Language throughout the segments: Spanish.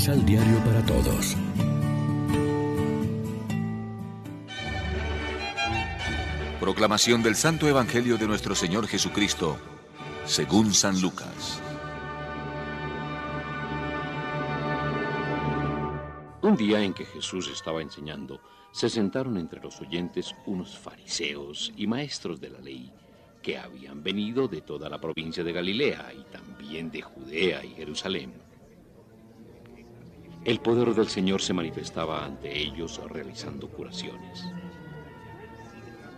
Misal Diario para Todos. Proclamación del Santo Evangelio de nuestro Señor Jesucristo, según San Lucas. Un día en que Jesús estaba enseñando, se sentaron entre los oyentes unos fariseos y maestros de la ley que habían venido de toda la provincia de Galilea y también de Judea y Jerusalén. El poder del Señor se manifestaba ante ellos realizando curaciones.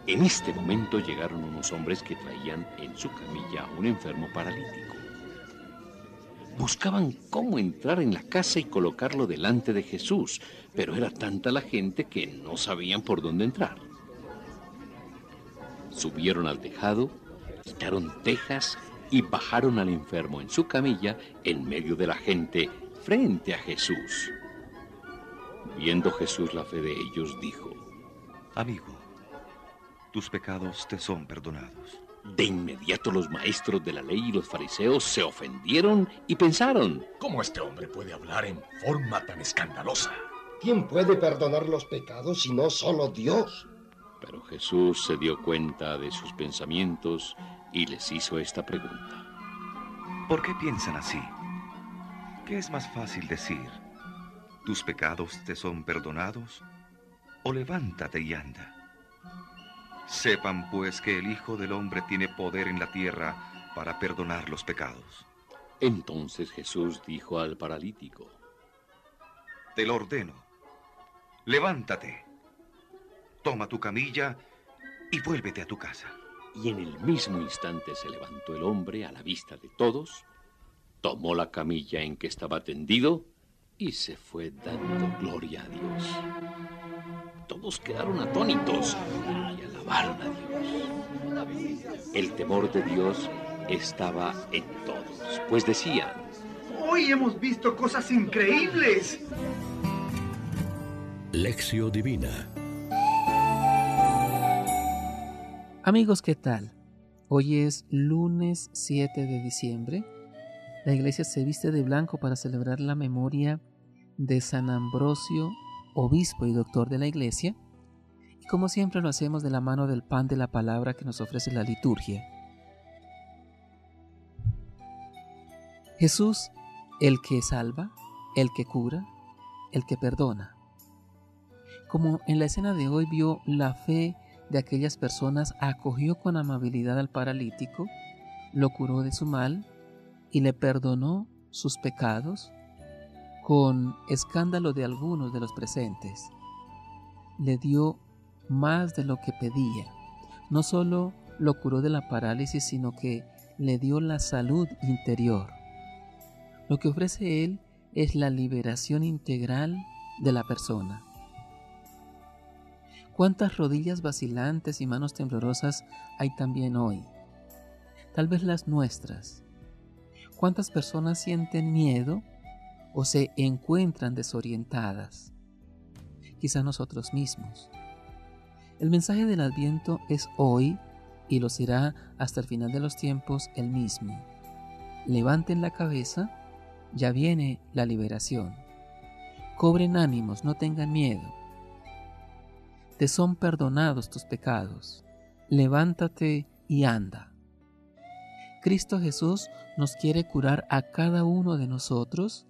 En este momento llegaron unos hombres que traían en su camilla a un enfermo paralítico. Buscaban cómo entrar en la casa y colocarlo delante de Jesús, pero era tanta la gente que no sabían por dónde entrar. Subieron al tejado, quitaron tejas y bajaron al enfermo en su camilla en medio de la gente frente a Jesús. Viendo Jesús la fe de ellos, dijo, Amigo, tus pecados te son perdonados. De inmediato los maestros de la ley y los fariseos se ofendieron y pensaron, ¿cómo este hombre puede hablar en forma tan escandalosa? ¿Quién puede perdonar los pecados si no solo Dios? Pero Jesús se dio cuenta de sus pensamientos y les hizo esta pregunta. ¿Por qué piensan así? ¿Qué es más fácil decir? ¿Tus pecados te son perdonados? ¿O levántate y anda? Sepan pues que el Hijo del Hombre tiene poder en la tierra para perdonar los pecados. Entonces Jesús dijo al paralítico, Te lo ordeno, levántate, toma tu camilla y vuélvete a tu casa. Y en el mismo instante se levantó el hombre a la vista de todos, tomó la camilla en que estaba tendido y se fue dando gloria a Dios. Todos quedaron atónitos y alabaron a Dios. El temor de Dios estaba en todos, pues decían, Hoy hemos visto cosas increíbles. Lección Divina Amigos, ¿qué tal? Hoy es lunes 7 de diciembre. La iglesia se viste de blanco para celebrar la memoria de San Ambrosio, obispo y doctor de la iglesia. Y como siempre lo hacemos de la mano del pan de la palabra que nos ofrece la liturgia. Jesús, el que salva, el que cura, el que perdona. Como en la escena de hoy vio la fe de aquellas personas, acogió con amabilidad al paralítico, lo curó de su mal y le perdonó sus pecados con escándalo de algunos de los presentes. Le dio más de lo que pedía. No solo lo curó de la parálisis, sino que le dio la salud interior. Lo que ofrece Él es la liberación integral de la persona. ¿Cuántas rodillas vacilantes y manos temblorosas hay también hoy? Tal vez las nuestras. ¿Cuántas personas sienten miedo o se encuentran desorientadas? Quizá nosotros mismos. El mensaje del adviento es hoy y lo será hasta el final de los tiempos el mismo. Levanten la cabeza, ya viene la liberación. Cobren ánimos, no tengan miedo te son perdonados tus pecados. Levántate y anda. Cristo Jesús nos quiere curar a cada uno de nosotros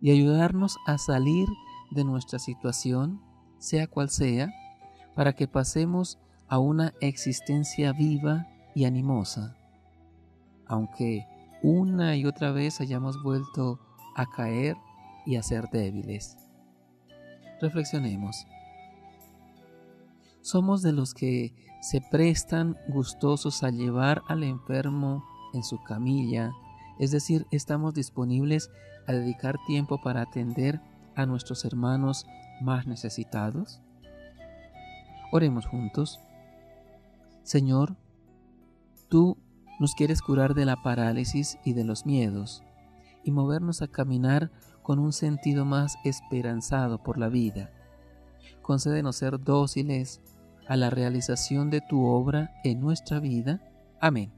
y ayudarnos a salir de nuestra situación, sea cual sea, para que pasemos a una existencia viva y animosa. Aunque una y otra vez hayamos vuelto a caer y a ser débiles. Reflexionemos. Somos de los que se prestan gustosos a llevar al enfermo en su camilla, es decir, estamos disponibles a dedicar tiempo para atender a nuestros hermanos más necesitados. Oremos juntos. Señor, tú nos quieres curar de la parálisis y de los miedos y movernos a caminar con un sentido más esperanzado por la vida. Concédenos ser dóciles a la realización de tu obra en nuestra vida. Amén.